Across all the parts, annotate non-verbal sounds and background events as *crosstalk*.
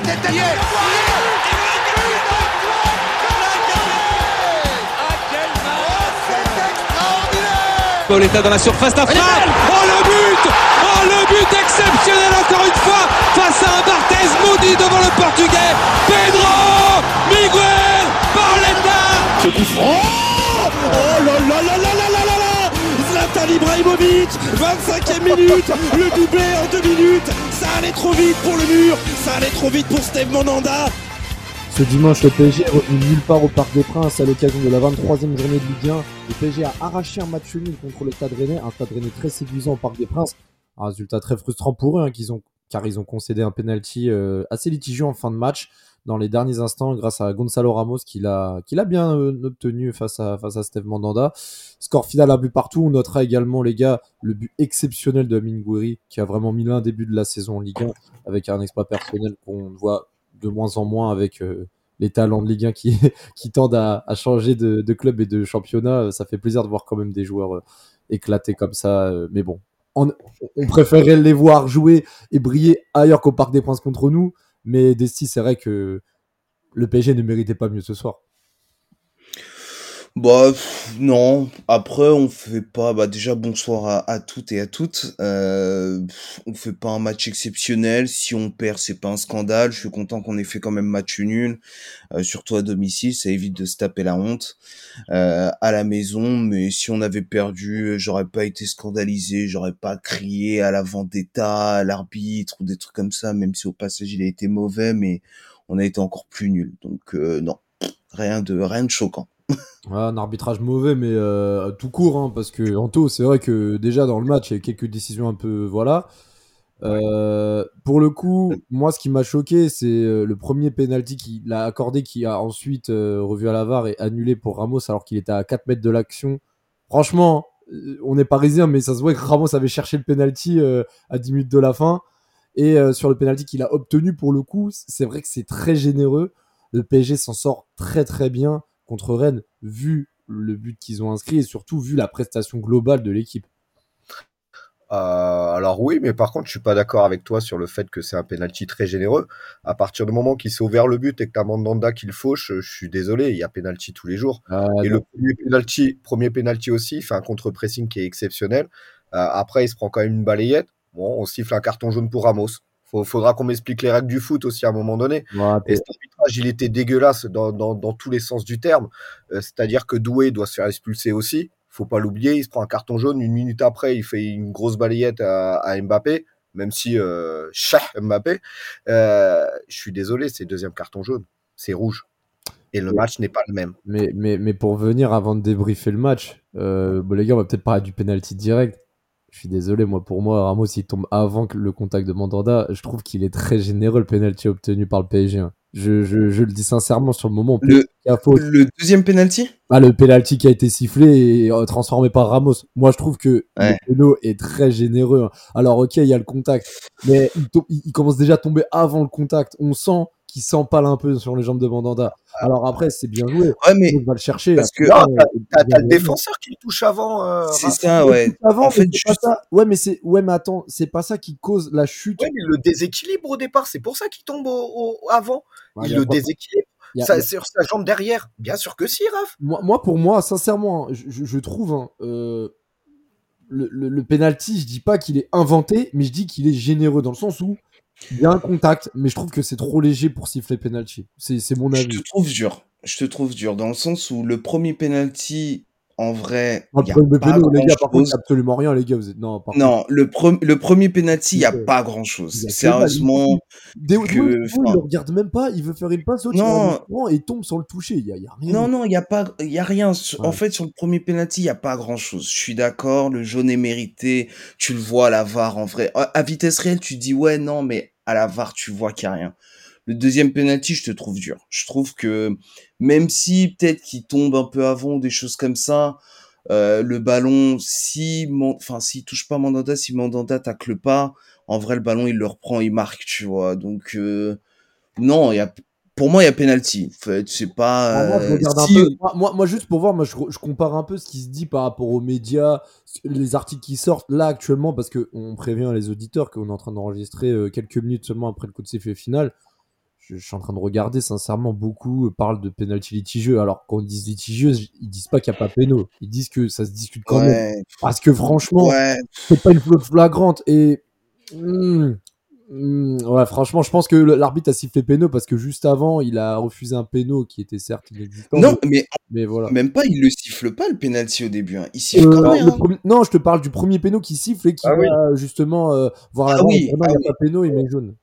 contre les Pauletta dans la surface d'affaire. Oh le but. Oh le but exceptionnel encore une fois face à un Barthez maudit devant le portugais. Pedro Miguel Pauletta Ce coup franc Oh là là. Zlatan Ibrahimovic 25e minute Le doublé en deux minutes Ça allait trop vite pour le mur Ça allait trop vite pour Steve Monanda ce dimanche, le PSG est revenu nulle part au Parc des Princes à l'occasion de la 23e journée de Ligue 1. Le PSG a arraché un match nul contre le Stade un Stade très séduisant au Parc des Princes. Un résultat très frustrant pour eux, hein, car ils ont concédé un penalty euh, assez litigieux en fin de match dans les derniers instants grâce à Gonzalo Ramos qui l'a bien euh, obtenu face à face à Steve Mandanda. Score final un but partout. On notera également les gars le but exceptionnel de Amin Gouiri qui a vraiment mis l'un début de la saison en Ligue 1 avec un exploit personnel qu'on voit de moins en moins avec euh, les talents de Ligue 1 qui, *laughs* qui tendent à, à changer de, club et de championnat. Ça fait plaisir de voir quand même des joueurs euh, éclater comme ça. Euh, mais bon, on, on, préférait les voir jouer et briller ailleurs qu'au Parc des Princes contre nous. Mais Desti, c'est vrai que le PSG ne méritait pas mieux ce soir. Bah non, après on fait pas bah déjà bonsoir à, toutes et à toutes. Euh, on fait pas un match exceptionnel, si on perd c'est pas un scandale, je suis content qu'on ait fait quand même match nul, euh, surtout à domicile, ça évite de se taper la honte euh, à la maison, mais si on avait perdu, j'aurais pas été scandalisé, j'aurais pas crié à la vendetta, à l'arbitre ou des trucs comme ça, même si au passage il a été mauvais, mais on a été encore plus nul. Donc euh, non, rien de rien de choquant. Ouais, un arbitrage mauvais, mais euh, tout court, hein, parce que Anto, c'est vrai que déjà dans le match, il y a quelques décisions un peu. Voilà. Euh, pour le coup, moi, ce qui m'a choqué, c'est euh, le premier penalty qu'il a accordé, qui a ensuite euh, revu à la VAR et annulé pour Ramos alors qu'il était à 4 mètres de l'action. Franchement, on est parisien, mais ça se voit que Ramos avait cherché le penalty à 10 minutes de la fin. Et sur le penalty qu'il a obtenu, pour le coup, c'est vrai que c'est très généreux. Le PSG s'en sort très très bien contre Rennes, vu le but qu'ils ont inscrit et surtout vu la prestation globale de l'équipe. Euh, alors oui, mais par contre, je suis pas d'accord avec toi sur le fait que c'est un penalty très généreux. À partir du moment qu'il s'est ouvert le but et que t'as Mandanda qui le fauche, je suis désolé, il y a penalty tous les jours. Ah, et non. le premier penalty, premier penalty aussi, il fait un contre-pressing qui est exceptionnel. Euh, après, il se prend quand même une balayette. Bon, on siffle un carton jaune pour Ramos. Faut, faudra qu'on m'explique les règles du foot aussi à un moment donné. Ouais, Et cet arbitrage, il était dégueulasse dans, dans, dans tous les sens du terme. Euh, C'est-à-dire que Doué doit se faire expulser aussi. Faut pas l'oublier. Il se prend un carton jaune. Une minute après, il fait une grosse balayette à, à Mbappé. Même si, euh, chah, Mbappé. Euh, je suis désolé, c'est deuxième carton jaune. C'est rouge. Et le match n'est pas le même. Mais, mais, mais pour venir avant de débriefer le match, euh, bon, les gars, on va peut-être parler du penalty direct. Je suis désolé, moi, pour moi, Ramos, il tombe avant que le contact de Mandanda. Je trouve qu'il est très généreux, le penalty obtenu par le PSG. hein. Je, je, je le dis sincèrement sur le moment. Le, a faute. le deuxième penalty? Ah, le penalty qui a été sifflé et euh, transformé par Ramos. Moi, je trouve que Ouais. le péno est très généreux. hein. Alors, ok, il y a le contact, mais il commence déjà à tomber avant le contact. On sent qu'il s'empale un peu sur les jambes de Mandanda. Alors après, c'est bien joué. Ouais, mais On va le chercher. parce que euh, T'as le défenseur qui le touche avant. euh, c'est ça, ouais. Avant, En fait, c'est pas ça. Ouais, mais c'est ouais, mais attends, c'est pas ça qui cause la chute. Ouais, mais le déséquilibre au départ, c'est pour ça qu'il tombe au, au- avant. Ouais, il le pas- déséquilibre. Ça, a- sur sa jambe derrière. Bien sûr que si, Raph. moi, moi, pour moi, sincèrement, hein, je, je- je trouve hein, euh, le, le, le penalty, je dis pas qu'il est inventé, mais je dis qu'il est généreux dans le sens où il y a un contact, mais je trouve que c'est trop léger pour siffler penalty. C'est mon Je avis. te trouve dur. Je te trouve dur dans le sens où le premier penalty, en vrai, Non, il y le a premier pas péno, les gars, par contre, grand-chose. il y a absolument rien, les gars. Vous êtes... Non, par contre, Non, le, pre- le premier penalty, il y a pas il a que Sérieusement, Des- que- Doué, Doué, il enfin- le regarde même pas, il veut faire une passe, il Non. prend et il tombe sans le toucher. Il y a, il y a rien. non, non, il y a pas, il y a rien. En fait, sur le premier penalty, il y a pas grand-chose. Je suis d'accord, le jaune est mérité. Tu le vois à la VAR, en vrai. À vitesse réelle, tu dis ouais, non, mais à la VAR, tu vois qu'il y a rien. Le deuxième penalty, je te trouve dur. Je trouve que même si peut-être qu'il tombe un peu avant des choses comme ça, euh, le ballon, si, enfin, s'il touche pas Mandanda, si Mandanda tacle pas, en vrai, le ballon, il le reprend, il marque, tu vois. Donc, euh, non, il y a, pour moi, il y a penalty. En fait, c'est pas, Alors, moi, je euh, regarde si- un peu. Moi, moi, moi, juste pour voir, moi, je, je compare un peu ce qui se dit par rapport aux médias, les articles qui sortent là actuellement, parce que on prévient les auditeurs qu'on est en train d'enregistrer euh, quelques minutes seulement après le coup de sifflet final. je, suis en train de regarder, sincèrement, beaucoup parlent de penalty litigieux. Alors, quand ils disent litigieux, ils disent pas qu'il n'y a pas péno. Ils disent que ça se discute quand même. Parce que franchement, c'est pas une flagrante. Et. Hmm, hmm, ouais, franchement, je pense que l'arbitre a sifflé péno parce que juste avant, il a refusé un péno qui était certes inexistant. Non, mais, mais voilà. Même pas, il le siffle pas le penalty au début. Hein. Il siffle quand même. Hein. Non, je te parle du premier péno qui siffle et qui ah va justement euh, voir la ah oui, il n'y a ah pas péno, il met jaune.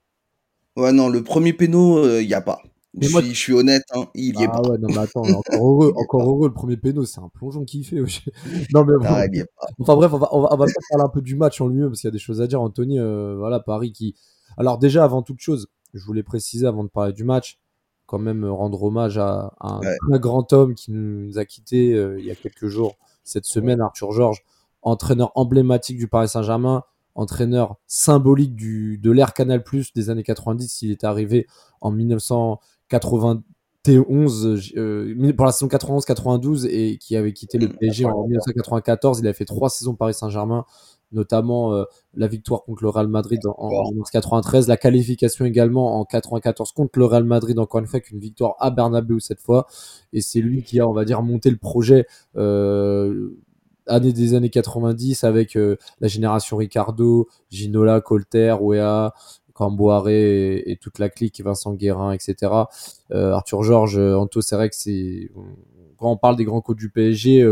Ouais, non, le premier péno, il euh, n'y a pas. Je, suis, je suis honnête, hein, il y est ah, ouais, non, mais attends, encore heureux, *laughs* encore heureux, le premier péno, c'est un plongeon qu'il fait. *laughs* non, mais ah, il y pas. Enfin bref, on va, on va, on va parler un peu du match en lui-même, parce qu'il y a des choses à dire. Anthony, euh, voilà, Paris qui. Alors, déjà, avant toute chose, je voulais préciser avant de parler du match, quand même euh, rendre hommage à, un très grand homme qui nous a quittés il y a quelques jours, cette semaine, Arthur Georges, entraîneur emblématique du Paris Saint-Germain entraîneur symbolique du, de l'ère Canal Plus des années 90. Il est arrivé en 1991 euh, pour la saison 91-92 et qui avait quitté le PSG en 1994. Il a fait trois saisons Paris Saint-Germain, notamment euh, la victoire contre le Real Madrid en, 1993, la qualification également en 94 contre le Real Madrid, encore une fois, qu'une victoire à Bernabeu cette fois. Et c'est lui qui a, on va dire, monté le projet. Euh, année des années 90 avec euh, la génération Ricardo, Ginola, Colter, Wea, Camboire et, toute la clique, Vincent Guérin, etc. Euh, Arthur Georges, euh, Anto, c'est vrai que c'est quand on parle des grands coachs du PSG,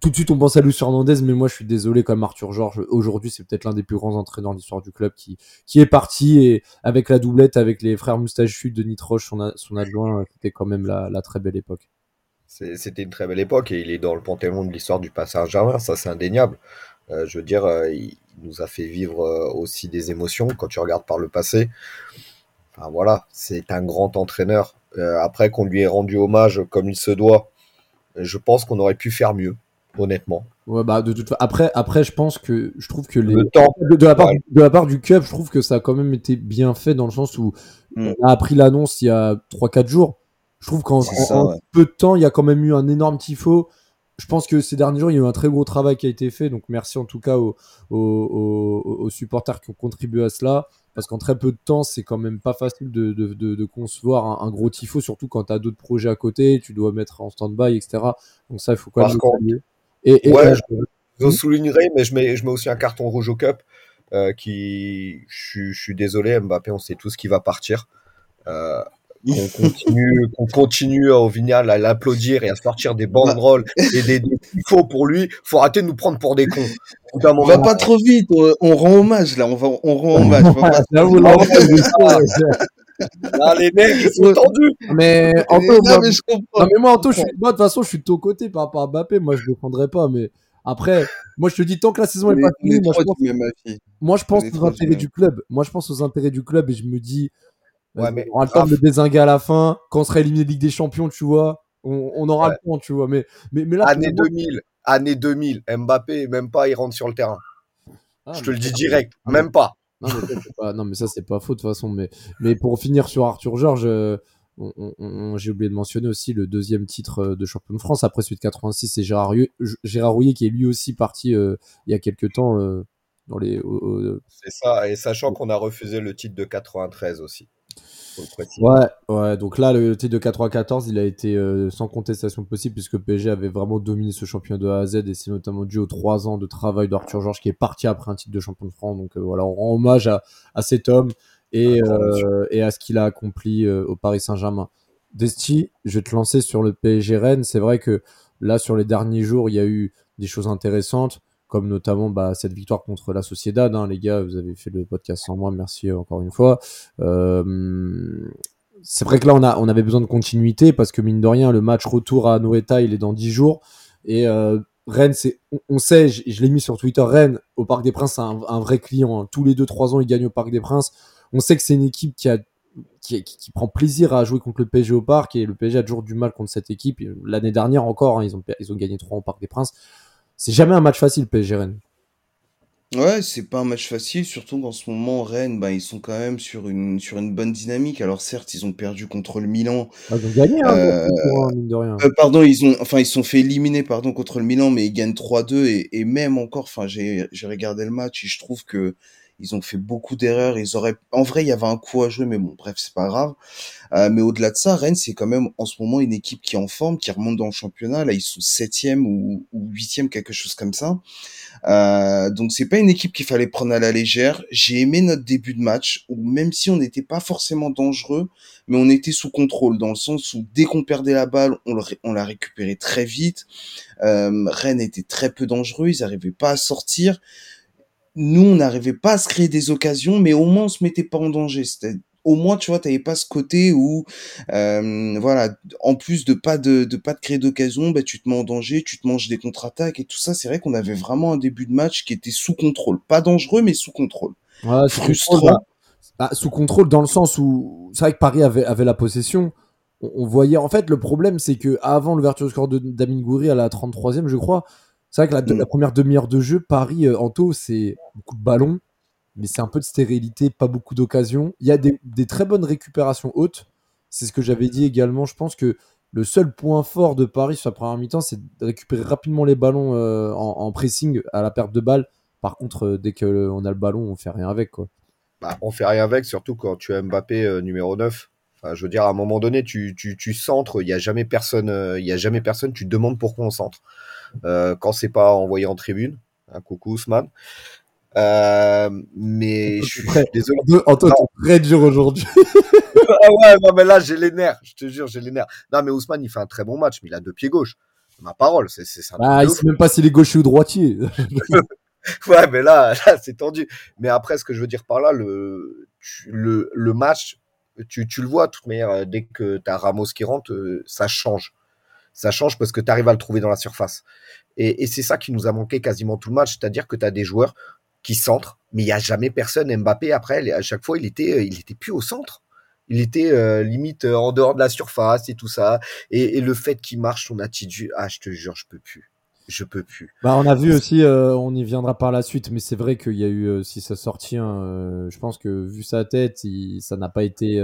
tout de suite on pense à Luis Hernandez, mais moi je suis désolé comme Arthur Georges. Aujourd'hui, c'est peut-être l'un des plus grands entraîneurs de l'histoire du club qui, est parti et avec la doublette avec les frères moustachus de Nitroche, son, son adjoint, c'était quand même la très belle époque. C'était une très belle époque et il est dans le panthéon de l'histoire du passage Saint-Germain, ça c'est indéniable. Euh, je veux dire, euh, il nous a fait vivre euh, aussi des émotions quand tu regardes par le passé. Enfin voilà, c'est un grand entraîneur. après qu'on lui ait rendu hommage comme il se doit, je pense qu'on aurait pu faire mieux, honnêtement. Ouais, bah de toute après, après, je pense que je trouve que les... le temps, de, la part, de la part du club, je trouve que ça a quand même été bien fait dans le sens où mm. on a appris l'annonce il y a 3-4 jours. Je trouve qu'en peu de temps, il y a quand même eu un énorme tifo. Je pense que ces derniers jours, il y a eu un très gros travail qui a été fait. Donc merci en tout cas aux, aux, supporters qui ont contribué à cela. Parce qu'en très peu de temps, c'est quand même pas facile de, de, de, concevoir un, gros tifo, surtout quand tu as d'autres projets à côté, tu dois mettre en stand-by, etc. Donc ça, il faut quand même. Contre, et, et, ouais, je, soulignerai, mais je mets, je mets aussi un carton rouge au Cup. Euh, qui, je, je, suis désolé, Mbappé, on sait tous qui va partir. Euh, *laughs* qu'on continue, qu'on continue au Vignal à l'applaudir et à sortir des banderoles et des, des faux pour lui, faut arrêter de nous prendre pour des cons. On va pas trop vite, on rend hommage là, on va, on rend hommage. *laughs* Ah, les mecs, ils sont tendus. Mais, Anto, moi, mais, je non, mais moi, Anto, je suis, moi, de toute façon, je suis de ton côté par rapport à Mbappé. Moi, je ne défendrai pas, mais après, moi, je te dis, tant que la saison est pas finie, moi, je pense, moi, je pense aux intérêts du club. Moi, je pense aux intérêts du club et je me dis, Ouais, mais... On aura le temps de désinguer à la fin. Quand on sera éliminé de Ligue des Champions, tu vois, on, aura le temps, tu vois. Mais, mais, mais là, année 2000, année 2000, Mbappé, même pas, il rentre sur le terrain. Ah, je te le dis direct, même pas. Non, mais, ça, c'est pas faux de toute façon. Mais, mais pour finir sur Arthur Georges, euh, j'ai oublié de mentionner aussi le deuxième titre euh, de champion de France après celui de 86, c'est Gérard, Gérard Rouillet qui est lui aussi parti euh, il y a quelques temps dans les. C'est ça, et sachant qu'on a refusé le titre de 93 aussi. Ouais, ouais, donc là, le titre de 94, il a été euh, sans contestation possible puisque PSG avait vraiment dominé ce championnat de A à Z et c'est notamment dû aux trois ans de travail d'Arthur Georges qui est parti après un titre de champion de France. Donc euh, voilà, on rend hommage à, à cet homme et, euh, et à ce qu'il a accompli au Paris Saint-Germain. Desti, je vais te lancer sur le PSG Rennes. C'est vrai que là, sur les derniers jours, il y a eu des choses intéressantes comme notamment bah, cette victoire contre la Sociedad. Hein, les gars, vous avez fait le podcast sans moi, merci encore une fois. Euh, c'est vrai que là, on, a, on avait besoin de continuité parce que mine de rien, le match retour à Noeta, il est dans 10 jours. Et euh, Rennes, c'est, on, sait, je, l'ai mis sur Twitter, Rennes au Parc des Princes, c'est un, vrai client. Hein. Tous les 2-3 ans, il gagne au Parc des Princes. On sait que c'est une équipe qui a qui, prend plaisir à jouer contre le PSG au parc et le PSG a toujours du mal contre cette équipe. L'année dernière encore, hein, ils, ont, ils ont gagné 3 au Parc des Princes. C'est jamais un match facile, PSG Rennes. Ouais, c'est pas un match facile, surtout qu'en ce moment, Rennes, bah, ils sont quand même sur une, sur une bonne dynamique. Alors certes, ils ont perdu contre le Milan. Ah, ils ont gagné, hein, euh, mine de rien. Euh, pardon, ils ont, enfin, ils sont fait éliminer, pardon, contre le Milan, mais ils gagnent 3-2 et, et même encore, enfin, j'ai, j'ai regardé le match et je trouve que Ils ont fait beaucoup d'erreurs. Ils auraient, en vrai, il y avait un coup à jouer, mais bon, bref, c'est pas grave. Euh, mais au-delà de ça, Rennes, c'est quand même en ce moment une équipe qui est en forme, qui remonte dans le championnat. Là, ils sont septième ou, huitième, quelque chose comme ça. Euh, donc c'est pas une équipe qu'il fallait prendre à la légère. J'ai aimé notre début de match, où même si on n'était pas forcément dangereux, mais on était sous contrôle, dans le sens où dès qu'on perdait la balle, on, on la récupérait très vite. Euh, Rennes était très peu dangereux, ils n'arrivaient pas à sortir. Nous, on n'arrivait pas à se créer des occasions, mais au moins on se mettait pas en danger. C'était au moins tu vois t'avais pas ce côté où euh, voilà en plus de pas de, de pas de créer d'occasion bah, tu te mets en danger tu te manges des contre-attaques et tout ça. C'est vrai qu'on avait vraiment un début de match qui était sous contrôle. Pas dangereux mais sous contrôle. Ouais, frustrant. bah, bah, sous contrôle dans le sens où c'est vrai que Paris avait, avait la possession. On, voyait en fait le problème c'est que avant l'ouverture du score de Damien Goury à la 33e je crois c'est vrai que la, mm. la première demi-heure de jeu Paris euh, Anto c'est beaucoup de ballons mais c'est un peu de stérilité, pas beaucoup d'occasions. Il y a des, très bonnes récupérations hautes. C'est ce que j'avais dit également. Je pense que le seul point fort de Paris sur la première mi-temps, c'est de récupérer rapidement les ballons euh, en, pressing à la perte de balle. Par contre, euh, dès qu'on a le ballon, on fait rien avec. Quoi. Bah, on fait rien avec, surtout quand tu as Mbappé euh, numéro 9. Enfin, je veux dire, à un moment donné, tu, tu, centres, il n'y a jamais personne, il a jamais personne, tu te demandes pourquoi on centre. Quand c'est pas envoyé en tribune, un coucou Ousmane, euh, mais je suis désolé. Antoine, très dur aujourd'hui. *laughs* ah ouais, non, mais là, j'ai les nerfs. Je te jure, j'ai les nerfs. Non, mais Ousmane, il fait un très bon match, mais il a deux pieds gauches. Ma parole, c'est ça. Ah, il sait même pas s'il est gaucher ou droitier. *laughs* *laughs* ouais, mais là, là c'est tendu. Mais après, ce que je veux dire par là, le, le, le match, tu, tu le vois, de toute manière, euh, dès que tu as Ramos qui rentre, euh, ça change. Ça change parce que tu arrives à le trouver dans la surface. Et, et c'est ça qui nous a manqué quasiment tout le match. C'est-à-dire que tu as des joueurs qui centre, mais il n'y a jamais personne. Mbappé, après, à chaque fois, il était, euh, il était plus au centre. Il était euh, limite euh, en dehors de la surface et tout ça. Et, le fait qu'il marche son attitude, ah, je te jure, je peux plus. Je peux plus. Bah, on a vu aussi, on y viendra par la suite, mais c'est vrai qu'il y a eu, si ça sortit, hein, je pense que vu sa tête, ça n'a pas été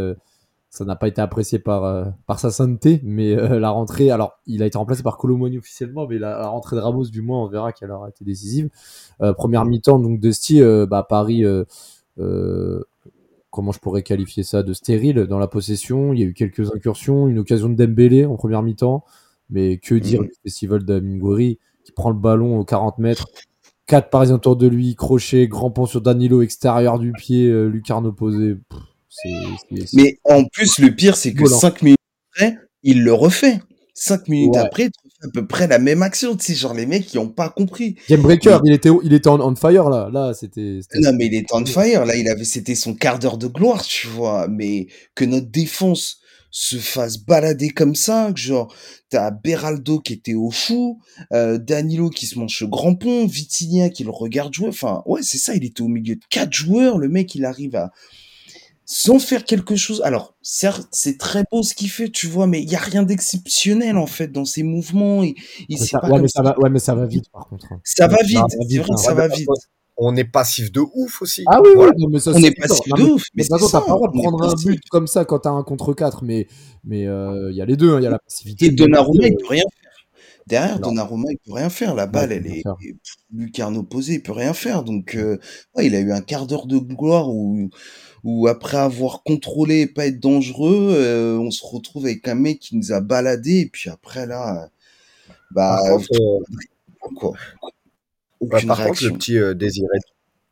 ça n'a pas été apprécié par, euh, par sa sainteté, mais euh, la rentrée, alors il a été remplacé par Colomoni officiellement, mais la, rentrée de Ramos, du moins, on verra qu'elle aura été décisive. Euh, première mi-temps, donc de style, bah, Paris, comment je pourrais qualifier ça, de stérile dans la possession. Il y a eu quelques incursions, une occasion de Dembélé en première mi-temps, mais que dire mmh. du festival d'Amingori qui prend le ballon aux 40 mètres, quatre Parisiens autour de lui, crochet, grand pont sur Danilo, extérieur du pied, lucarne opposée. Mais en plus, le pire, c'est que 5 minutes après, il le refait. 5 minutes après, il refait à peu près la même action. Tu sais, genre les mecs, qui ont pas compris. Game Breaker, il était, il était on, fire là. Là, c'était. Non, mais il était on fire. Là, il avait, c'était son quart d'heure de gloire, tu vois. Mais que notre défense se fasse balader comme ça, que genre t'as Beraldo qui était au fou, euh, Danilo qui se mange ce grand pont, Vitinha qui le regarde jouer, enfin ouais c'est ça, il était au milieu de quatre joueurs, le mec il arrive à, sans faire quelque chose. Alors, certes, c'est très beau ce qu'il fait, tu vois, mais il y a rien d'exceptionnel en fait dans ses mouvements. Il, il ouais, ça, ouais, mais ça va, ouais, mais ça va vite par contre. Hein. Ça va vite, c'est vrai que ça va vite. On est passif de ouf aussi. Ah oui, oui, mais ça, on est passif de ouf. Mais t'as pas le droit de prendre un but comme ça quand t'as un contre 4, mais mais euh, il y a les deux, hein, il y a la passivité. Et Donnarumma, il peut rien faire. Derrière, Donnarumma, il peut rien faire. La balle, elle est, lucarne opposée, il peut rien faire. Donc, euh, ouais, il a eu un quart d'heure de gloire où où après avoir contrôlé et pas être dangereux, euh, on se retrouve avec un mec qui nous a baladé et puis après là, bah, quoi. Bah, par contre, le petit euh, désiré,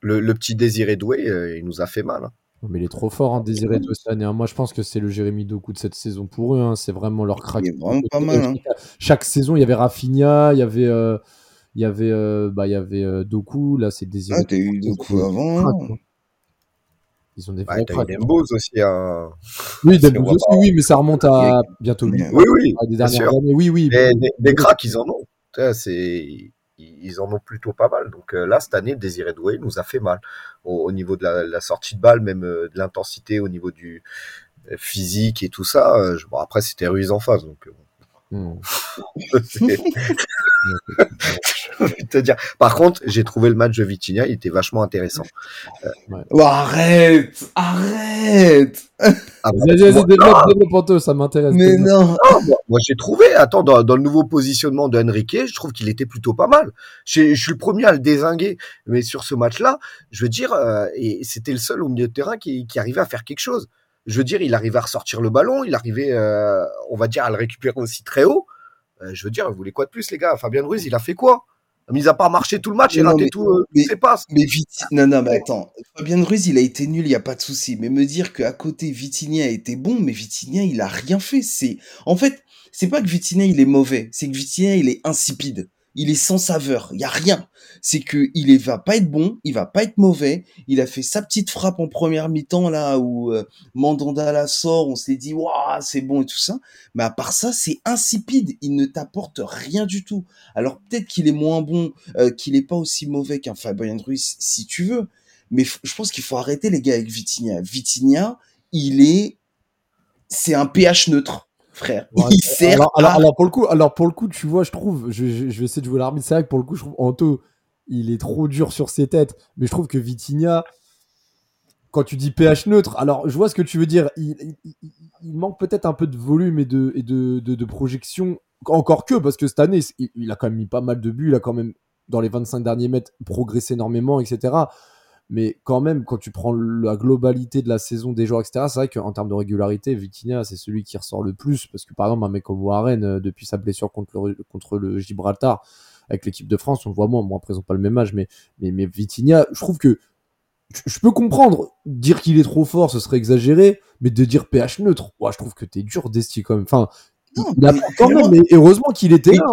le, petit désiré doué, euh, il nous a fait mal. Hein. Mais il est trop fort, hein, Désiré Doué cette année. Hein. Moi, je pense que c'est le Jérémy Doku de cette saison pour eux. Hein. C'est vraiment leur crack. Il est vraiment pas mal. Hein. Chaque saison, il y avait Rafinha, il y avait, il y avait, bah, il y avait Doku. Là, c'est Désiré. Ah, t'as eu Doku avant. Ils ont des vrais ouais, Dembos aussi. Hein. Oui, Dembos aussi, oui, mais ça remonte à bientôt lui. Oui, oui. À des dernières années. Oui, oui. Mais, des, cracks, ils en ont. C'est ils en ont plutôt pas mal. Donc euh, là, cette année, Désiré Doué nous a fait mal au, niveau de la, la, sortie de balle, même euh, de l'intensité, au niveau du euh, physique et tout ça. bon, après, c'était Ruiz en face. Donc, *laughs* *laughs* te dire. Par contre, j'ai trouvé le match de Vitinha, il était vachement intéressant. Oh, arrête Arrête ah, Vas-y, vas-y, développe, développe ça m'intéresse. Mais non Moi, j'ai trouvé, attends, dans, le nouveau positionnement de Enrique, je trouve qu'il était plutôt pas mal. Je, suis le premier à le désinguer, mais sur ce match-là, je veux dire, euh, et c'était le seul au milieu de terrain qui, qui arrivait à faire quelque chose je veux dire, il arrivait à ressortir le ballon, il arrivait, euh, on va dire, à le récupérer aussi très haut. Euh, je veux dire, vous voulez quoi de plus, les gars? Fabien Ruiz, il a fait quoi? Mis à part marcher tout le match, il a raté tout, euh, mais, passes. Mais non, non, mais attends. Fabien Ruiz, il a été nul, il n'y a pas de souci. Mais me dire qu'à côté, Vitinha a été bon, mais Vitinha, il a rien fait. C'est, en fait, c'est pas que Vitinha, il est mauvais. C'est que Vitinha, il est insipide il est sans saveur, il y a rien. C'est que il va pas être bon, il va pas être mauvais. Il a fait sa petite frappe en première mi-temps là où euh, Mandanda la sort, on s'est dit waouh c'est bon et tout ça. Mais à part ça, c'est insipide. Il ne t'apporte rien du tout. Alors peut-être qu'il est moins bon, euh, qu'il est pas aussi mauvais qu'un Fabien Ruiz si tu veux. Mais je pense qu'il faut arrêter les gars avec Vitinha. Vitinha, il est, c'est un pH neutre frère. il sert alors, pour le coup, alors pour le coup, tu vois, je trouve, je, vais essayer de jouer l'arbitre. C'est vrai que pour le coup, je trouve Anto, il est trop dur sur ses têtes. Mais je trouve que Vitinha, quand tu dis pH neutre, alors je vois ce que tu veux dire. Il, manque peut-être un peu de volume et de, et de, de, projection. Encore que, parce que cette année, il, il, a quand même mis pas mal de buts. Il a quand même, dans les 25 derniers mètres, progressé énormément, etc. Mais quand même, quand tu prends la globalité de la saison des joueurs, etc., c'est vrai qu'en termes de régularité, Vitinha, c'est celui qui ressort le plus. Parce que par exemple, un mec comme Warren, euh, depuis sa blessure contre le, contre le Gibraltar, avec l'équipe de France, on le voit moins. Moi, après, ils pas le même âge, mais, mais, mais Vitinha, je trouve que je peux comprendre. Dire qu'il est trop fort, ce serait exagéré, mais de dire pH neutre, ouais, je trouve que t'es dur d'esti quand même. Enfin, il a quand même, mais heureusement qu'il était là.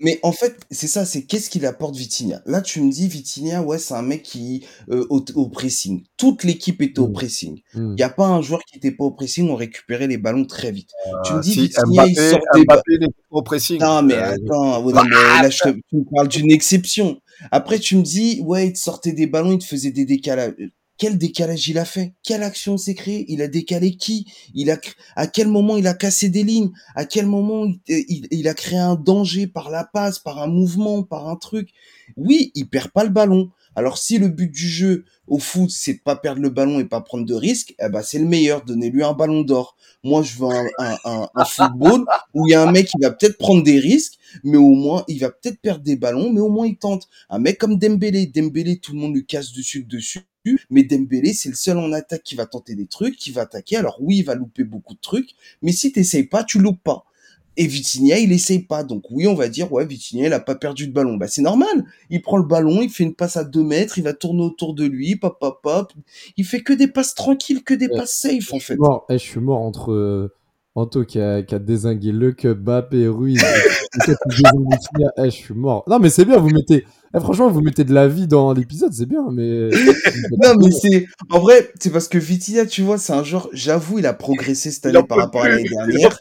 Mais en fait, c'est ça, c'est qu'est-ce qu'il apporte Vitinha. Là, tu me dis Vitinha, ouais, c'est un mec qui euh, au, pressing. Toute l'équipe était au mmh. pressing. Il mmh. n'y a pas un joueur qui était pas au pressing, on récupérait les ballons très vite. tu me euh, dis si, Vitinha, il sortait Mbappé pas au pressing. Non, mais euh, attends, là, je te, tu me parles d'une exception. Après, tu me dis, ouais, il te sortait des ballons, il te faisait des décalages quel décalage il a fait? Quelle action s'est créée? Il a décalé qui? Il a à quel moment il a cassé des lignes? À quel moment il, il, a créé un danger par la passe, par un mouvement, par un truc? Oui, il perd pas le ballon. Alors si le but du jeu au foot c'est de pas perdre le ballon et pas prendre de risques, eh ben c'est le meilleur. Donnez-lui un ballon d'or. Moi je veux un, un, un, football où il y a un mec qui va peut-être prendre des risques, mais au moins il va peut-être perdre des ballons, mais au moins il tente. Un mec comme Dembélé, Dembélé tout le monde lui casse dessus dessus mais Dembélé, c'est le seul en attaque qui va tenter des trucs, qui va attaquer. Alors oui, il va louper beaucoup de trucs, mais si t'essayes pas, tu loupes pas. Et Vitinha, il essaye pas. Donc oui, on va dire, ouais, Vitinha, il a pas perdu de ballon. Bah, c'est normal. Il prend le ballon, il fait une passe à deux mètres, il va tourner autour de lui, pop, pop, pop. Il fait que des passes tranquilles, que des passes safe, en fait. Eh, je suis mort entre euh, Anto qui a, qui a désingué le Cup, et Ruiz. eh, je suis mort. Non, mais c'est bien, vous mettez, eh, franchement, vous mettez de la vie dans l'épisode, c'est bien, mais. *laughs* non, mais c'est. En vrai, c'est parce que Vitinha, tu vois, c'est un genre. J'avoue, il a progressé cette année par rapport à l'année dernière.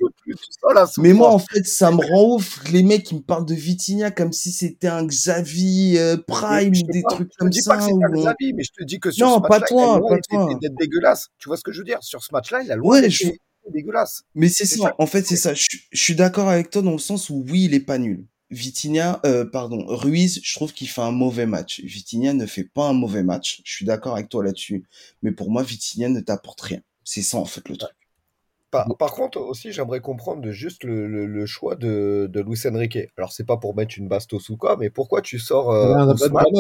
mais moi, en fait, ça me rend ouf. Les mecs, qui me parlent de Vitinha comme si c'était un Xavi euh, Prime ou des trucs comme ça. Je te dis pas que c'est un Xavi, mais je te dis que sur ce match-là, il a pas toi. d'être dégueulasse. Tu vois ce que je veux dire? Sur ce match-là, il a loin ouais, je... dégueulasse. Mais c'est ça. En fait, c'est ça. Je, je suis d'accord avec toi dans le sens où oui, il est pas nul. Vitinha, euh, pardon, Ruiz, je trouve qu'il fait un mauvais match. Vitinha ne fait pas un mauvais match. Je suis d'accord avec toi là-dessus. Mais pour moi, Vitinha ne t'apporte rien. C'est ça, en fait, le truc. Par, contre, aussi, j'aimerais comprendre juste le, choix de, de Luis Enrique. Alors, c'est pas pour mettre une bastos ou quoi, mais pourquoi tu sors. Euh, non,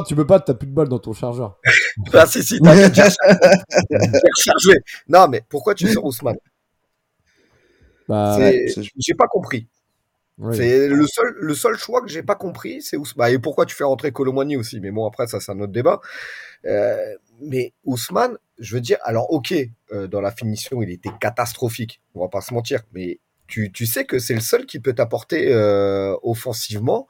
tu peux pas, t'as plus de balles dans ton chargeur. *laughs* ah, si, si, t'as rechargé. *laughs* *laughs* Non, mais pourquoi tu sors Ousmane? Bah, J'ai pas compris. C'est le seul, le seul choix que j'ai pas compris, c'est Ousmane. Bah, et pourquoi tu fais rentrer Colomani aussi Mais bon, après, ça, c'est un autre débat. Euh, mais Ousmane, je veux dire, alors, ok, euh, dans la finition, il était catastrophique. On va pas se mentir. Mais tu, tu sais que c'est le seul qui peut t'apporter euh, offensivement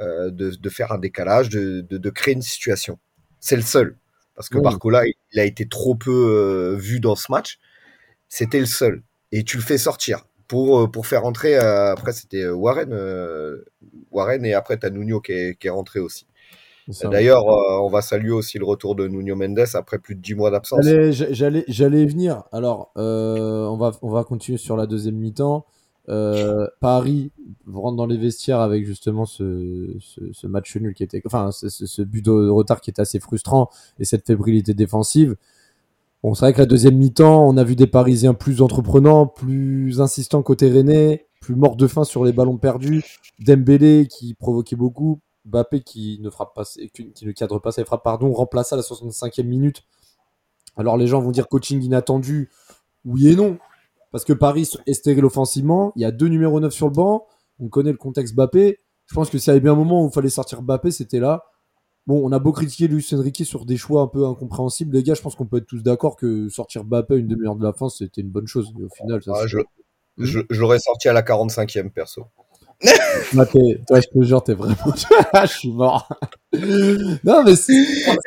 de, de, faire un décalage, de, de, de créer une situation. C'est le seul. Parce que Barcola, il a été trop peu vu dans ce match. C'était le seul. Et tu le fais sortir pour, euh, pour faire rentrer. Euh, après, c'était euh, Warren, Warren et après, tu as Nuno qui est, qui est rentré aussi. D'ailleurs, on va saluer aussi le retour de Nuno Mendes après plus de 10 mois d'absence. J'allais, j'allais venir. Alors, on, va, on va continuer sur la deuxième mi-temps. Paris rentre dans les vestiaires avec justement ce, ce, ce match nul qui était, enfin, ce, ce- ce but de retard qui était assez frustrant et cette fébrilité défensive. Bon, c'est vrai que la deuxième mi-temps, on a vu des Parisiens plus entreprenants, plus insistants côté Rennais, plus morts de faim sur les ballons perdus. Dembélé qui provoquait beaucoup, Mbappé qui ne frappe pas, cadre pas ses frappes, pardon, remplacé à la 65e minute. Alors les gens vont dire coaching inattendu, oui et non, parce que Paris est stérile offensivement, il y a deux numéros 9 sur le banc, on connaît le contexte Mbappé. Je pense que s'il y avait bien un moment où il fallait sortir Mbappé, c'était là. Bon, on a beau critiquer Luis Enrique sur des choix un peu incompréhensibles, les gars, je pense qu'on peut être tous d'accord que sortir Mbappé à une demi-heure de la fin, c'était une bonne chose. Et au final, ça Ah, se- je, je, je l'aurais sorti à la 45e, perso. *laughs* Toi, je te jure, t'es vraiment. *laughs* je suis mort. non, mais c'est.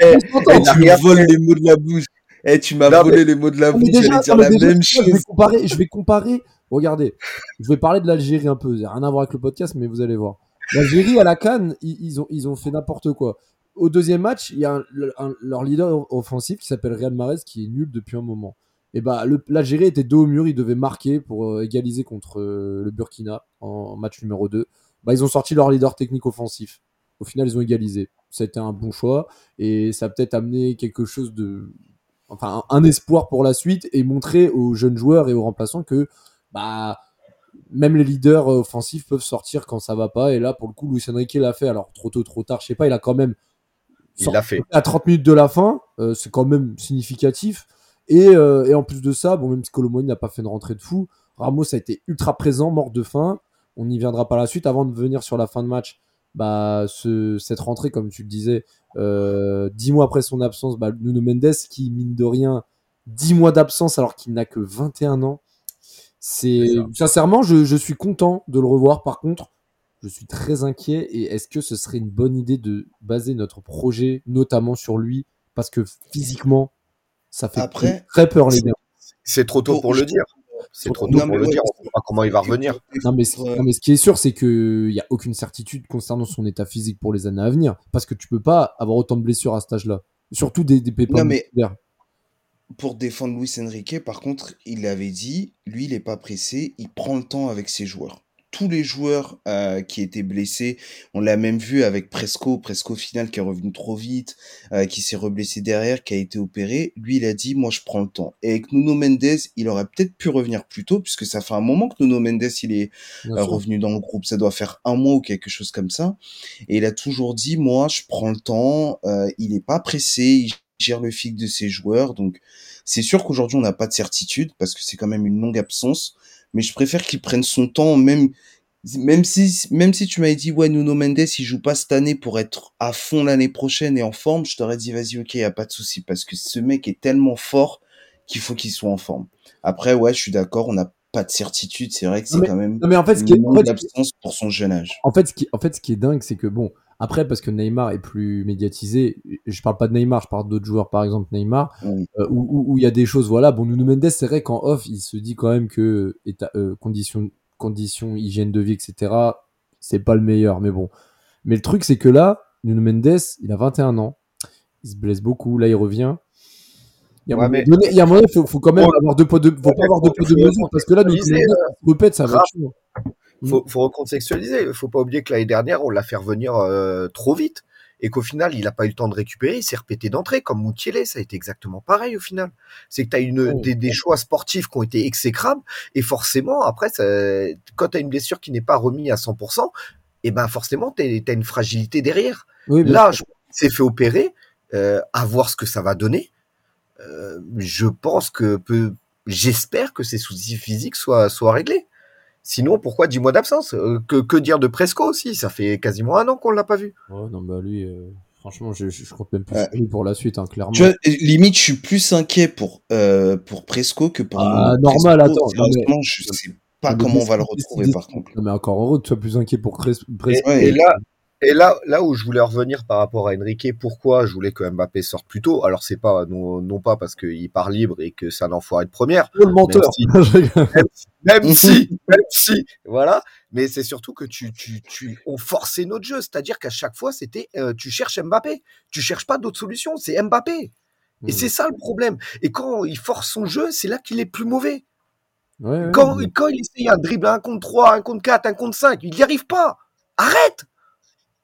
Eh, content. Eh, tu me voles les mots de la bouche. Eh, tu m'as volé les mots de la bouche. mais déjà, dire non, mais la déjà, même Je vais chose. comparer. Je vais comparer. Regardez, je vais parler de l'Algérie un peu. Ça n'a rien à voir avec le podcast, mais vous allez voir. L'Algérie à la Cannes, ils, ils ont, ils ont fait n'importe quoi. Au deuxième match, il y a leur leader offensif qui s'appelle Riyad Mahrez qui est nul depuis un moment. Et bah, l'Algérie était dos au mur, ils devaient marquer pour euh, égaliser contre euh, le Burkina en match numéro 2. Bah, ils ont sorti leur leader technique offensif. Au final, ils ont égalisé. C'était un bon choix et ça a peut-être amené quelque chose de. Enfin, un, un espoir pour la suite et montrer aux jeunes joueurs et aux remplaçants que bah, même les leaders euh, offensifs peuvent sortir quand ça va pas. Et là, pour le coup, Luis Enrique l'a fait. Alors, trop tôt, trop tard, je sais pas, il a quand même Il l'a fait. à 30 minutes de la fin, euh, c'est quand même significatif. Et, euh, et en plus de ça, bon, même si Colomoni n'a pas fait une rentrée de fou, Ramos a été ultra présent, mort de faim. On n'y viendra pas la suite. Avant de venir sur la fin de match, bah, ce, cette rentrée, comme tu le disais, euh, dix mois après son absence, bah, Nuno Mendes, qui, mine de rien, 10 mois d'absence alors qu'il n'a que 21 ans. C'est sincèrement, je, je suis content de le revoir. Par contre, je suis très inquiet. Et est-ce que ce serait une bonne idée de baser notre projet notamment sur lui Parce que physiquement, ça fait Après, très peur, les gars. C'est trop tôt Pour- le dire. C'est trop Non, tôt pour le ouais, dire. On sait pas comment il va revenir. Non mais, ce, non, mais ce qui est sûr, c'est qu'il n'y a aucune certitude concernant son état physique pour les années à venir. Parce que tu peux pas avoir autant de blessures à cet âge-là. Surtout des, des pépins Non, mais-. Pour défendre Luis Enrique, par contre, il avait dit, lui, il n'est pas pressé, il prend le temps avec ses joueurs. Tous les joueurs euh, qui étaient blessés, on l'a même vu avec Presco, Presco final qui est revenu trop vite, euh, qui s'est reblessé derrière, qui a été opéré. Lui, il a dit, moi, je prends le temps. Et avec Nuno Mendes, il aurait peut-être pu revenir plus tôt, puisque ça fait un moment que Nuno Mendes, il est euh, revenu dans le groupe. Ça doit faire un mois ou quelque chose comme ça. Et il a toujours dit, moi, je prends le temps. il n'est pas pressé. Il gère le fil de ses joueurs. Donc, c'est sûr qu'aujourd'hui, on n'a pas de certitude parce que c'est quand même une longue absence. Mais je préfère qu'il prenne son temps, même, même si, même si tu m'avais dit, ouais, Nuno Mendes, il joue pas cette année pour être à fond l'année prochaine et en forme, je t'aurais dit, vas-y, ok, y a pas de souci parce que ce mec est tellement fort qu'il faut qu'il soit en forme. Après, ouais, je suis d'accord, on n'a pas de certitude. C'est vrai que c'est quand même Non mais en fait, ce qui est, une en longue fait, absence pour son jeune âge. En fait, ce qui, en fait, ce qui est dingue, c'est que bon, après, parce que Neymar est plus médiatisé, je parle pas de Neymar, je parle d'autres joueurs, par exemple Neymar, Oui. euh, où il y a des choses, voilà. Bon, Nuno Mendes, c'est vrai qu'en off, il se dit quand même que état, euh, conditions, conditions, hygiène de vie, etc., c'est pas le meilleur, mais bon. Mais le truc, c'est que là, Nuno Mendes, il a 21 ans, il se blesse beaucoup, là, il revient. Il y a un Ouais, moment mais- donné, il y a un moment, faut, faut quand même avoir deux poids de, faut Ouais, pas avoir deux poids de faut- mesure, parce que là, Nuno Mendes, il répète, ça va. Faut, faut recontextualiser. Il faut pas oublier que l'année dernière, on l'a fait revenir euh, trop vite et qu'au final, il n'a pas eu le temps de récupérer. Il s'est répété d'entrée, comme Moutielé. Ça a été exactement pareil au final. C'est que tu as une, Ouais. des, des choix sportifs qui ont été exécrables et forcément, après, ça, quand tu as une blessure qui n'est pas remise à 100%, et ben forcément, tu as une fragilité derrière. Oui, Là, je s'est fait opérer, euh, à voir ce que ça va donner. Euh, je pense que peu, j'espère que ces soucis physiques soient, soient réglés. Sinon, pourquoi 10 mois d'absence? Euh, que, que dire de Presco aussi? Ça fait quasiment un an qu'on l'a pas vu. Ouais, non, bah lui, euh, franchement, je, je, je compte même plus lui pour la suite, hein, clairement. Tu vois, limite, je suis plus inquiet pour, euh, pour Presco que pour Ah, normal, Presco, attends, non, mais- Sérieusement, je sais pas comment on va le retrouver, par contre. Non, mais encore heureux que tu sois plus inquiet pour Cres- Et, Presco. Ouais. et là, et là, là où je voulais revenir par rapport à Enrique, pourquoi je voulais que Mbappé sorte plus tôt? Alors c'est pas non, non pas parce qu'il part libre et que c'est un enfoiré de première, Oh, le menteur. Même *laughs* si, même si, voilà. Mais c'est surtout que tu, tu, tu, on forçait notre jeu, c'est-à-dire qu'à chaque fois c'était, euh, tu cherches Mbappé, tu cherches pas d'autres solutions, c'est Mbappé. Et Mm. c'est ça le problème. Et quand il force son jeu, c'est là qu'il est plus mauvais. Ouais, Quand, quand il essaye un dribble un contre 3, un contre 4, un contre 5, il n'y arrive pas. Arrête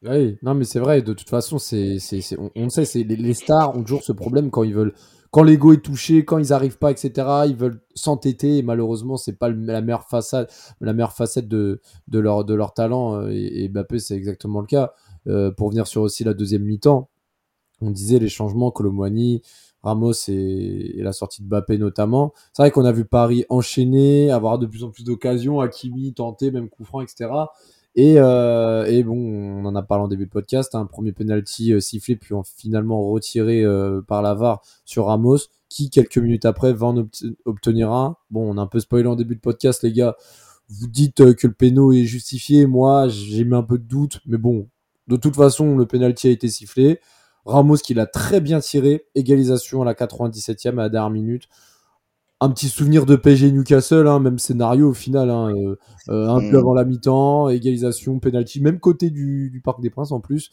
Oui, non, mais c'est vrai, de toute façon, c'est, c'est, on, sait, c'est, les, stars ont toujours ce problème quand ils veulent, quand l'ego est touché, quand ils arrivent pas, etc., ils veulent s'entêter, et malheureusement, c'est pas la meilleure façade, la meilleure facette de, leur, de leur talent, euh, et, et c'est exactement le cas. Euh, pour venir sur aussi la deuxième mi-temps, on disait les changements, Colomwani, Ramos et, et la sortie de Mbappé notamment. C'est vrai qu'on a vu Paris enchaîner, avoir de plus en plus d'occasions, Hakimi tenter, même coup franc, etc. Et, euh, bon, on en a parlé en début de podcast, un hein, premier penalty euh, sifflé puis en- finalement retiré euh, par la VAR sur Ramos, qui quelques minutes après va en obt- obtenir un. Bon, on a un peu spoilé en début de podcast, les gars. Vous dites euh, que le péno est justifié, moi j'ai mis un peu de doute, mais bon, de toute façon le penalty a été sifflé. Ramos qui l'a très bien tiré, égalisation à la 97e à la dernière minute. Un petit souvenir de PSG Newcastle, hein, même scénario au final. hein, euh, euh, un peu Mm. avant la mi-temps, égalisation, penalty, même côté du, du Parc des Princes en plus.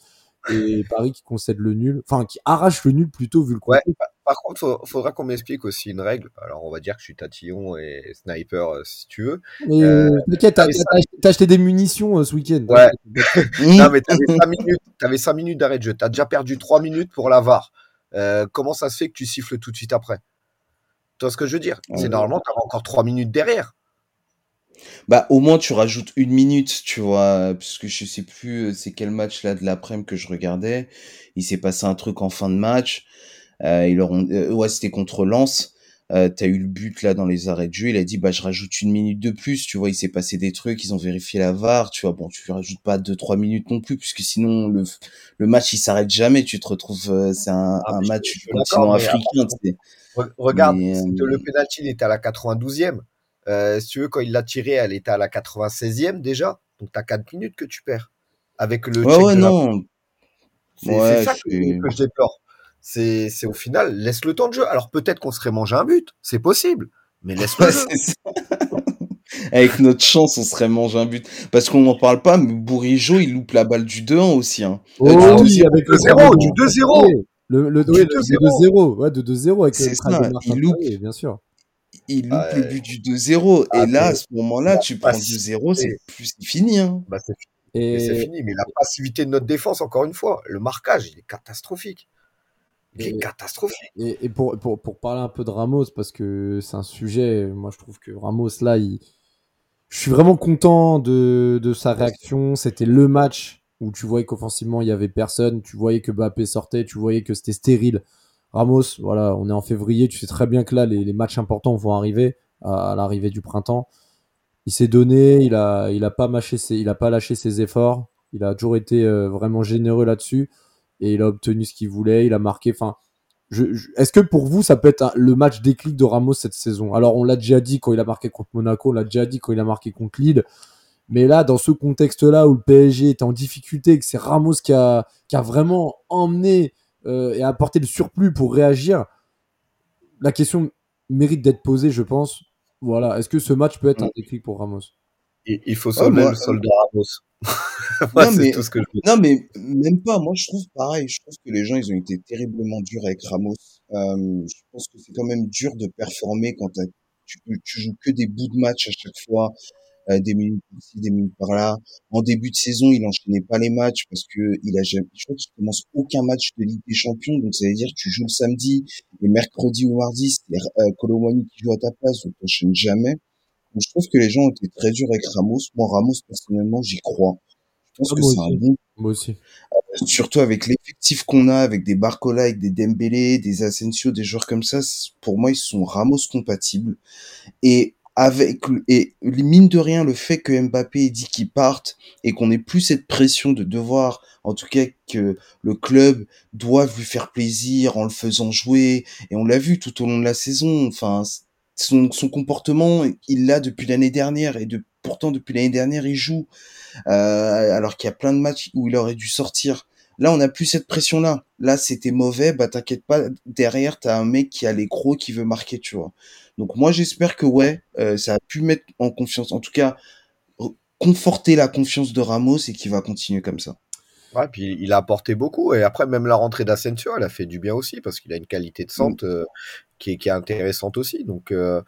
Et *laughs* Paris qui concède le nul, enfin qui arrache le nul plutôt vu le Ouais. Par contre, faut- faudra qu'on m'explique aussi une règle. Alors, on va dire que je suis tatillon et sniper euh, si tu veux. Mais Euh, t'inquiète, t'as ça- acheté- des munitions ce week-end. Ouais. *laughs* Non, mais t'avais 5 minutes, minutes d'arrêt de jeu. T'as déjà perdu 3 minutes pour la VAR. Comment ça se fait que tu siffles tout de suite après? Tu vois ce que je veux dire? C'est Ouais. normalement, t'avais encore 3 minutes derrière. Bah, au moins, tu rajoutes une minute, tu vois, parce que je sais plus euh, c'est quel match là de l'après-midi que je regardais. Il s'est passé un truc en fin de match. Euh, ils leur ont, euh, ouais, c'était contre Lens. Euh, t'as eu le but là dans les arrêts de jeu. Il a dit bah je rajoute une minute de plus. Tu vois, il s'est passé des trucs. Ils ont vérifié la VAR. Tu vois, bon, tu rajoutes pas deux trois minutes non plus, puisque sinon le le match il s'arrête jamais. Tu te retrouves, euh, c'est un, Ah, un match du continent africain. tu. Re- Regarde, Mais, si euh, le penalty il était à la 92e. Euh, si tu veux, quand il l'a tiré, elle était à la 96e déjà. Donc, t'as 4 minutes que tu perds. Avec le Ouais check ouais de la non. C'est Ouais, ça que, je déplore. C'est c'est au final, laisse le temps de jeu. Alors peut-être qu'on serait mangé un but, c'est possible, mais laisse le. *laughs* Avec notre chance, on serait mangé un but. Parce qu'on n'en parle pas, mais Bourigeau, il loupe la balle du 2-1 aussi. Hein. Oh Euh, du oui, 2-0. avec le 0, du 2-0. Le, le, Du ouais, le 2-0. 2-0, ouais, de 2-0 avec C'est le ça, de il loupe. Bien sûr. Il loupe le but du 2-0. Ah, et là, à ce moment-là, tu prends passivité. 2-0, c'est plus fini. Hein. Bah, c'est mais c'est Et, fini. Mais la passivité de notre défense, encore une fois, le marquage, il est catastrophique. Il est Et- catastrophique. et, et pour, pour, pour parler un peu de Ramos, parce que c'est un sujet, moi je trouve que Ramos là, il... je suis vraiment content de, de sa réaction. C'était le match où tu voyais qu'offensivement il y avait personne, tu voyais que Mbappé sortait, tu voyais que c'était stérile. Ramos, voilà, on est en février, tu sais très bien que là les, matchs importants vont arriver à, l'arrivée du printemps. Il s'est donné, il a, pas lâché ses efforts, il a toujours été euh, vraiment généreux là-dessus et il a obtenu ce qu'il voulait, il a marqué. Enfin, est-ce que pour vous, ça peut être le match déclic de Ramos cette saison? Alors, on l'a déjà dit quand il a marqué contre Monaco, on l'a déjà dit quand il a marqué contre Lille. Mais là, dans ce contexte-là où le PSG est en difficulté et que c'est Ramos qui a, qui a vraiment emmené euh, et apporté le surplus pour réagir, la question mérite d'être posée, je pense. Voilà, est-ce que ce match peut être un déclic pour Ramos? Il, faut sauver moi- le soldat Ramos. *laughs* Moi, Non, c'est mais- tout ce que je veux. Non, mais même pas. Moi, je trouve pareil. Je trouve que les gens, ils ont été terriblement durs avec Ramos. Euh, je pense que c'est quand même dur de performer quand tu, tu joues que des bouts de match à chaque fois, euh, des minutes ici, des minutes par là. En début de saison, il enchaînait pas les matchs parce que il a jamais, je crois qu'il commence aucun match de Ligue des Champions. Donc, ça veut dire que tu joues le samedi et mercredi ou mardi, c'est euh, Colomwani qui joue à ta place, donc t'enchaînes jamais. Donc, je trouve que les gens ont été très durs avec Ramos. Moi, Ramos, personnellement, j'y crois. Je pense Ah, que c'est un bon Moi aussi. surtout avec l'effectif qu'on a, avec des Barcola, avec des Dembélé, des Asensio, des joueurs comme ça, pour moi, ils sont Ramos compatibles. Et avec, et mine de rien, le fait que Mbappé ait dit qu'il parte et qu'on ait plus cette pression de devoir, en tout cas, que le club doive lui faire plaisir en le faisant jouer. Et on l'a vu tout au long de la saison. Enfin, son, son comportement, il l'a depuis l'année dernière et de, pourtant depuis l'année dernière, il joue. Euh, alors qu'il y a plein de matchs où il aurait dû sortir. Là, on n'a plus cette pression-là. Là, c'était mauvais, bah t'inquiète pas, derrière, t'as un mec qui a les crocs qui veut marquer, tu vois. Donc moi, j'espère que ouais, euh, ça a pu mettre en confiance, en tout cas, conforter la confiance de Ramos et qu'il va continuer comme ça. Ouais, puis il a apporté beaucoup. Et après, même la rentrée d'Asensio, elle a fait du bien aussi parce qu'il a une qualité de centre euh, qui, est, intéressante aussi. Donc, euh,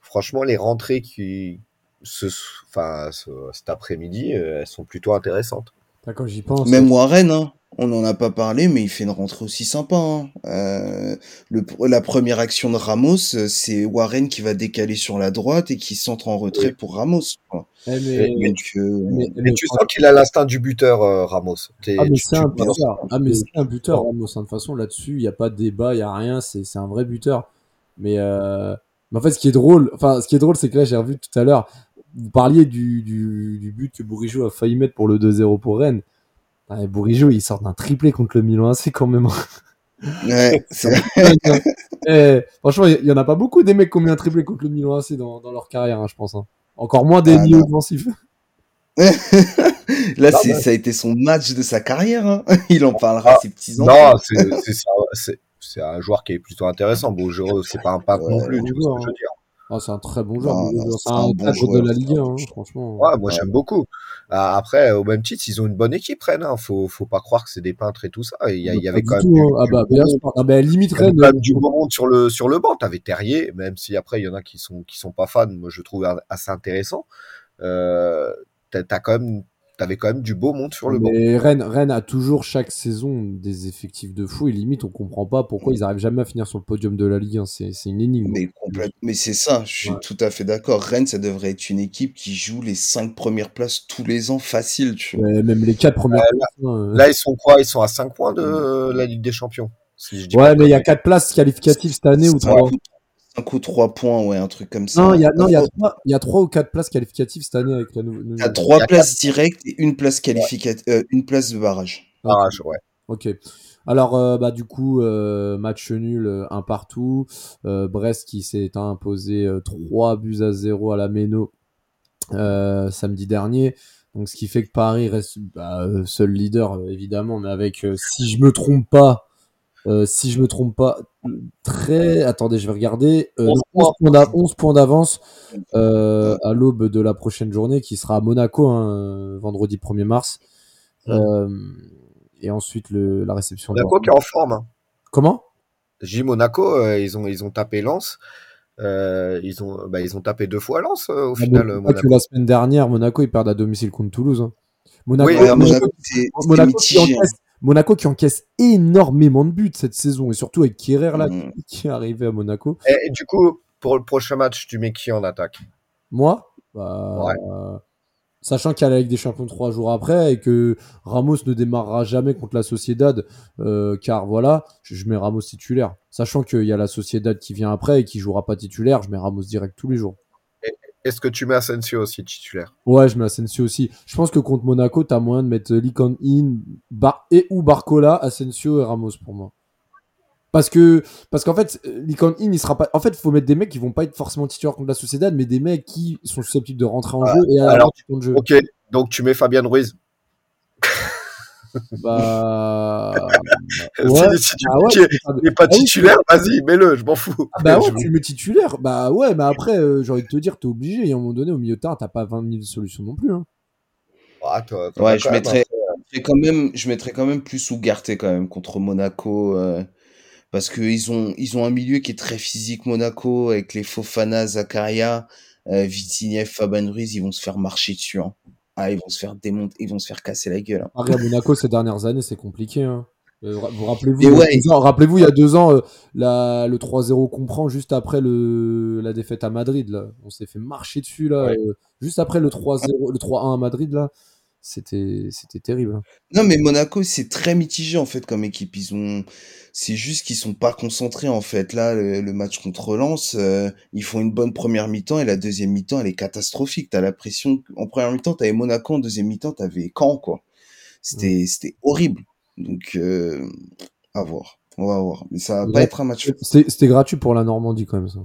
franchement, les rentrées qui, enfin, ce- cet après-midi, elles sont plutôt intéressantes. Putain, Quand j'y pense. Même Warren, hein, on n'en a pas parlé, mais il fait une rentrée aussi sympa. hein. Euh, le, la première action de Ramos, euh, c'est Warren qui va décaler sur la droite et qui centre en retrait pour Ramos. quoi. Eh, mais, Donc, euh, mais- Mais mais- tu sens qu'il a l'instinct du buteur, euh, Ramos. T'es- Ah, mais tu- c'est tu un buteur. Ah, mais c'est un buteur, Ramos. hein. De toute façon, là-dessus, il n'y a pas de débat, il n'y a rien. C'est c'est un vrai buteur. Mais, euh, mais en fait, ce qui est drôle, enfin, ce qui est drôle, c'est que là, j'ai revu tout à l'heure, vous parliez du, du, du but que Bourigeau a failli mettre pour le 2-0 pour Rennes. Ah, Bourigeau, il sort d'un triplé contre le Milan AC quand même. *laughs* ouais, *laughs* Eh, franchement, il y en a pas beaucoup des mecs qui ont mis un triplé contre le Milan AC dans, dans leur carrière, hein, je pense. hein. Encore moins des Ah, milieux offensifs. *laughs* Là, mais- ça a été son match de sa carrière. hein. Il en parlera Ah, ses petits-enfants. Non, c'est- un joueur qui est plutôt intéressant. Je, c'est pas un peintre non Ouais, plus, bon tu vois joueur, ce que je veux dire. Ah, c'est un très bon joueur. C'est un, un bon cadre de joueur, la Ligue un 1, bon hein, joueur. franchement. Ouais, moi j'aime beaucoup. Ah, Après, au même titre, ils ont une bonne équipe, Rennes. Hein. Faut, faut pas croire que c'est des peintres et tout ça. Il y, avait du quand même du, hein. Ah du bah, bon bien monde. sûr. Ah bah, limite, Rennes. quand même du bon monde sur le, sur le banc. T'avais Terrier, même si après il y en a qui sont, qui sont pas fans, moi je trouve assez intéressant. Euh, t'as quand même, t'avais quand même du beau monde sur le banc. Mais Rennes, Rennes a toujours chaque saison des effectifs de fou et limite on comprend pas pourquoi ils arrivent jamais à finir sur le podium de la Ligue 1. C'est une énigme. Mais, mais c'est ça, je suis Ouais. tout à fait d'accord. Rennes, ça devrait être une équipe qui joue les cinq premières places tous les ans facile, tu vois. Euh, même les quatre premières places, hein, euh. Là, ils sont quoi? Ils sont à 5 points de la Ligue des Champions. Si Ouais, mais il y a de quatre places qualificatives cette année ou Cinq trois. ou- cinq ou trois points, ouais, un truc comme ça. Non, il y a non, il y a trois, il y a trois ou quatre places qualificatives cette année avec la nouvelle. Il y a places directes et une place qualificative, une place de barrage. barrage, ouais. Ok. Alors, euh, bah, du coup, euh, match nul, euh, un partout. Euh, Brest qui s'est imposé euh, 3 buts à 0 à la Méno euh, samedi dernier. Donc, ce qui fait que Paris reste bah, euh, seul leader, euh, évidemment, mais avec, euh, si je me trompe pas, euh, si je me trompe pas, très. Attendez, je vais regarder. Euh, 11 11 points d'a- 11 points d'avance euh, à l'aube de la prochaine journée qui sera à Monaco, hein, vendredi 1er mars. Euh, et ensuite, le, la réception de. Monaco qui est en forme. Hein. Comment? J Monaco, euh, ils ont ils ont tapé Lens. Euh, ils ont bah, ils ont tapé deux fois Lens euh, au Ah, final. Monaco. que la semaine dernière, Monaco, ils perdent à domicile contre Toulouse. hein. Monaco, Oui, Monaco, c'est c'est Monaco qui mitigé. encaisse, Monaco qui encaisse énormément de buts cette saison, et surtout avec Kierer là, Mm. qui est arrivé à Monaco. Et, et du coup, pour le prochain match, tu mets qui en attaque? Moi, bah, Ouais. euh, sachant qu'il y a la Ligue des Champions trois jours après et que Ramos ne démarrera jamais contre la Sociedad, euh, car voilà, je, je mets Ramos titulaire. Sachant qu'il y a la Sociedad qui vient après et qui jouera pas titulaire, je mets Ramos direct tous les jours. Est-ce que tu mets Asensio aussi titulaire? Ouais, je mets Asensio aussi. Je pense que contre Monaco, t'as moyen de mettre Likon In Bar et ou Barcola, Asensio et Ramos pour moi. Parce que parce qu'en fait, Likon In, il sera pas. En fait, il faut mettre des mecs qui vont pas être forcément titulaires contre la Sociedad, mais des mecs qui sont susceptibles de rentrer en Ah, jeu et à alors, de jeu. Ok, donc tu mets Fabien Ruiz. Bah. *laughs* Si- Ouais. si, tu Ah ouais, est- pas- il est pas Ah oui, titulaire, vas-y, mets-le, je m'en fous. Ah bah *laughs* ouais, Je- tu le mets titulaire. Bah ouais, mais après, euh, j'ai envie de te dire, t'es obligé. Et à un moment donné, au milieu de terrain, t'as pas 20 000 solutions non plus. Hein. Ah, toi- toi, Ouais, je mettrais, je quand même, je mettrais quand même plus Ougarté quand même contre Monaco, euh, parce que ils ont, ils ont un milieu qui est très physique Monaco avec les Fofana, Zakaria, euh, Fabian Ruiz, ils vont se faire marcher dessus. Hein. Ah, ils vont se faire démonter, ils vont se faire casser la gueule. hein. Paris à Monaco ces dernières années, c'est compliqué. Hein. Euh, vous rappelez-vous, il y a ouais. deux ans- rappelez-vous, il y a deux ans, euh, la, le 3-0 qu'on prend juste après le, la défaite à Madrid. Là. On s'est fait marcher dessus là. Ouais. euh, juste après le 3-0, le 3-1 à Madrid là. C'était, c'était terrible. Non, mais Monaco, c'est très mitigé en fait comme équipe. Ils ont, c'est juste qu'ils sont pas concentrés en fait. Là, le, le match contre Lens, euh, ils font une bonne première mi-temps et la deuxième mi-temps, elle est catastrophique. T'as l'impression qu'en première mi-temps, t'avais Monaco, en deuxième mi-temps, t'avais Caen quoi. C'était, c'était horrible. Donc, euh, à voir. On va voir. Mais ça va pas être un match. C'était, c'était gratuit pour la Normandie quand même ça.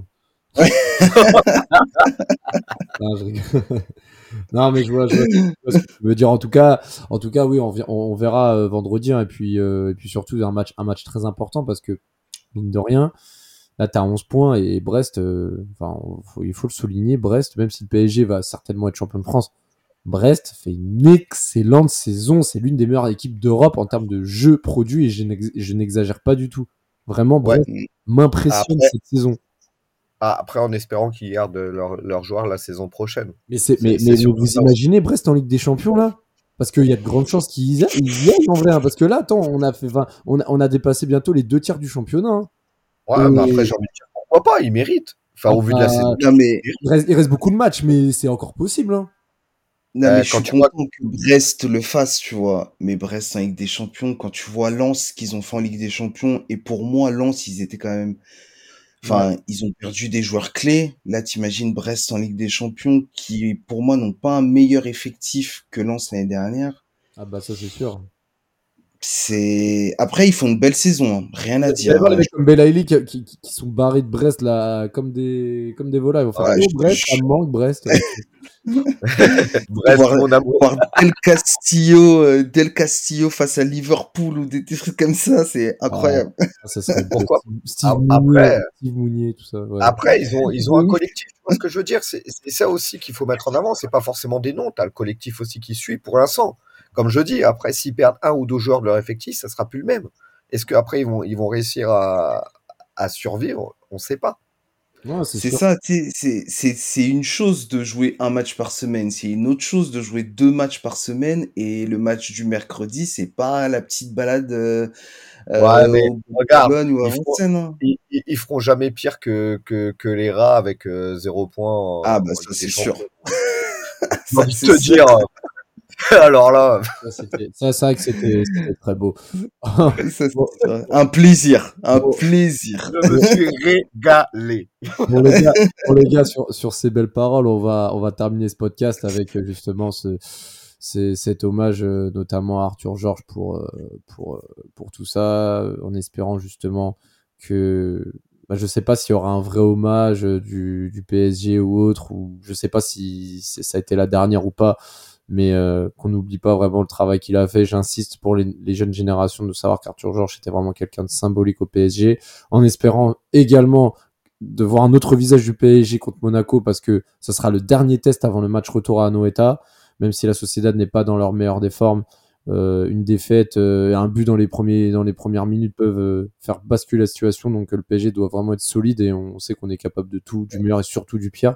Ouais. *laughs* non, je rigole. Non, mais je vois, je vois- je vois ce que tu veux dire. En tout cas, en tout cas, oui, on, verra euh, vendredi. hein, et puis, euh, et puis surtout un match, un match très important parce que mine de rien, là, t'as 11 points et Brest, euh, enfin, faut- il faut le souligner, Brest, même si le PSG va certainement être champion de France, Brest fait une excellente saison. C'est l'une des meilleures équipes d'Europe en termes de jeux produits et je n'ex- je n'exagère pas du tout. Vraiment, Ouais. Brest m'impressionne cette saison. Ah, après, en espérant qu'ils gardent leurs leur joueurs la saison prochaine. Mais, c'est, mais, C'est- mais c'est vous imaginez Brest en Ligue des Champions là? Parce qu'il y a de grandes chances qu'ils y aillent en vrai. hein, parce que là, attends, on a, fait 20 on, a, on a dépassé bientôt les deux tiers du championnat. hein. Ouais, Et- mais après, j'ai envie de dire pourquoi pas, ils méritent. Enfin, au vu de la Ah, saison. Non, mais, Il reste, il reste beaucoup de matchs, mais c'est encore possible. hein. non, Euh, mais je quand suis tu vois- que Brest le fasse, tu vois. Mais Brest en Ligue des Champions, quand tu vois Lens ce qu'ils ont fait en Ligue des Champions, et pour moi, Lens, ils étaient quand même. Enfin, ils ont perdu des joueurs clés. Là, t'imagines Brest en Ligue des Champions, qui, pour moi, n'ont pas un meilleur effectif que Lens l'année dernière. Ah bah ça c'est sûr. C'est après ils font une belle saison, hein. rien à dire. voir les mecs comme Belaïli qui, qui, qui- sont barrés de Brest là, comme des, comme des volailles. Faire Ouais, oh, je- Brest, je- ça manque Brest. *laughs* Bref, Voir- mon amour. Voir Del Castillo, euh, Del Castillo face à Liverpool ou des, des trucs comme ça, c'est incroyable. Ah, ça serait Pourquoi Steve Ah, Mounier, après- Steve Mounier, tout ça. ouais. Après, ils ont, ils ont un collectif. Ce que je veux dire? C'est c'est ça aussi qu'il faut mettre en avant. C'est pas forcément des noms. T'as le collectif aussi qui suit pour l'instant. Comme je dis, après, s'ils perdent un ou deux joueurs de leur effectif, ça sera plus le même. Est-ce qu'après, ils vont, ils vont réussir à, à survivre? On sait pas. C'est ça, c'est, c'est, c'est une chose de jouer un match par semaine, c'est une autre chose de jouer deux matchs par semaine, et le match du mercredi, c'est pas la petite balade euh, euh, Ouais, mais au regarde, Boulogne ou à hein. Ils, ils- ils feront jamais pire que, que, que les rats avec euh, zéro point. en- Ah, bah, ça, c'est sûr. J'ai envie de te sûr. dire. *laughs* Alors là, Ça, c'est vrai que c'était très beau. *laughs* Ça, Bon. Un plaisir, un Bon. plaisir. je me suis régalé. Bon, les gars, bon, les gars, sur, sur ces belles paroles, on va, on va terminer ce podcast avec euh, justement ce, cet hommage euh, notamment à Arthur Georges pour, euh, pour, pour tout ça, en espérant justement que bah, je sais pas s'il y aura un vrai hommage du, du PSG ou autre, ou je sais pas si ça a été la dernière ou pas, mais euh, qu'on n'oublie pas vraiment le travail qu'il a fait. J'insiste pour les, jeunes générations de savoir qu'Arthur Georges était vraiment quelqu'un de symbolique au PSG, en espérant également de voir un autre visage du PSG contre Monaco parce que ce sera le dernier test avant le match retour à Anoeta, même si la Sociedad n'est pas dans leur meilleure des formes. Euh, une défaite euh, et un but dans les premiers dans les premières minutes peuvent euh, faire basculer la situation donc le PSG doit vraiment être solide et on sait qu'on est capable de tout du meilleur et surtout du pire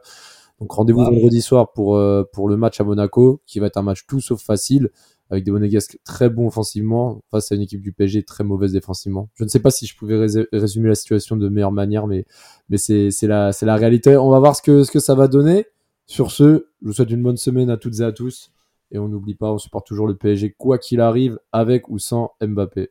donc rendez-vous vendredi soir pour euh, pour le match à Monaco qui va être un match tout sauf facile avec des Monégasques très bons offensivement face à une équipe du PSG très mauvaise défensivement. Je ne sais pas si je pouvais rés- résumer la situation de meilleure manière mais mais c'est c'est la c'est la réalité. On va voir ce que ce que ça va donner. Sur ce je vous souhaite une bonne semaine à toutes et à tous. Et on n'oublie pas, on supporte toujours le PSG quoi qu'il arrive, avec ou sans Mbappé.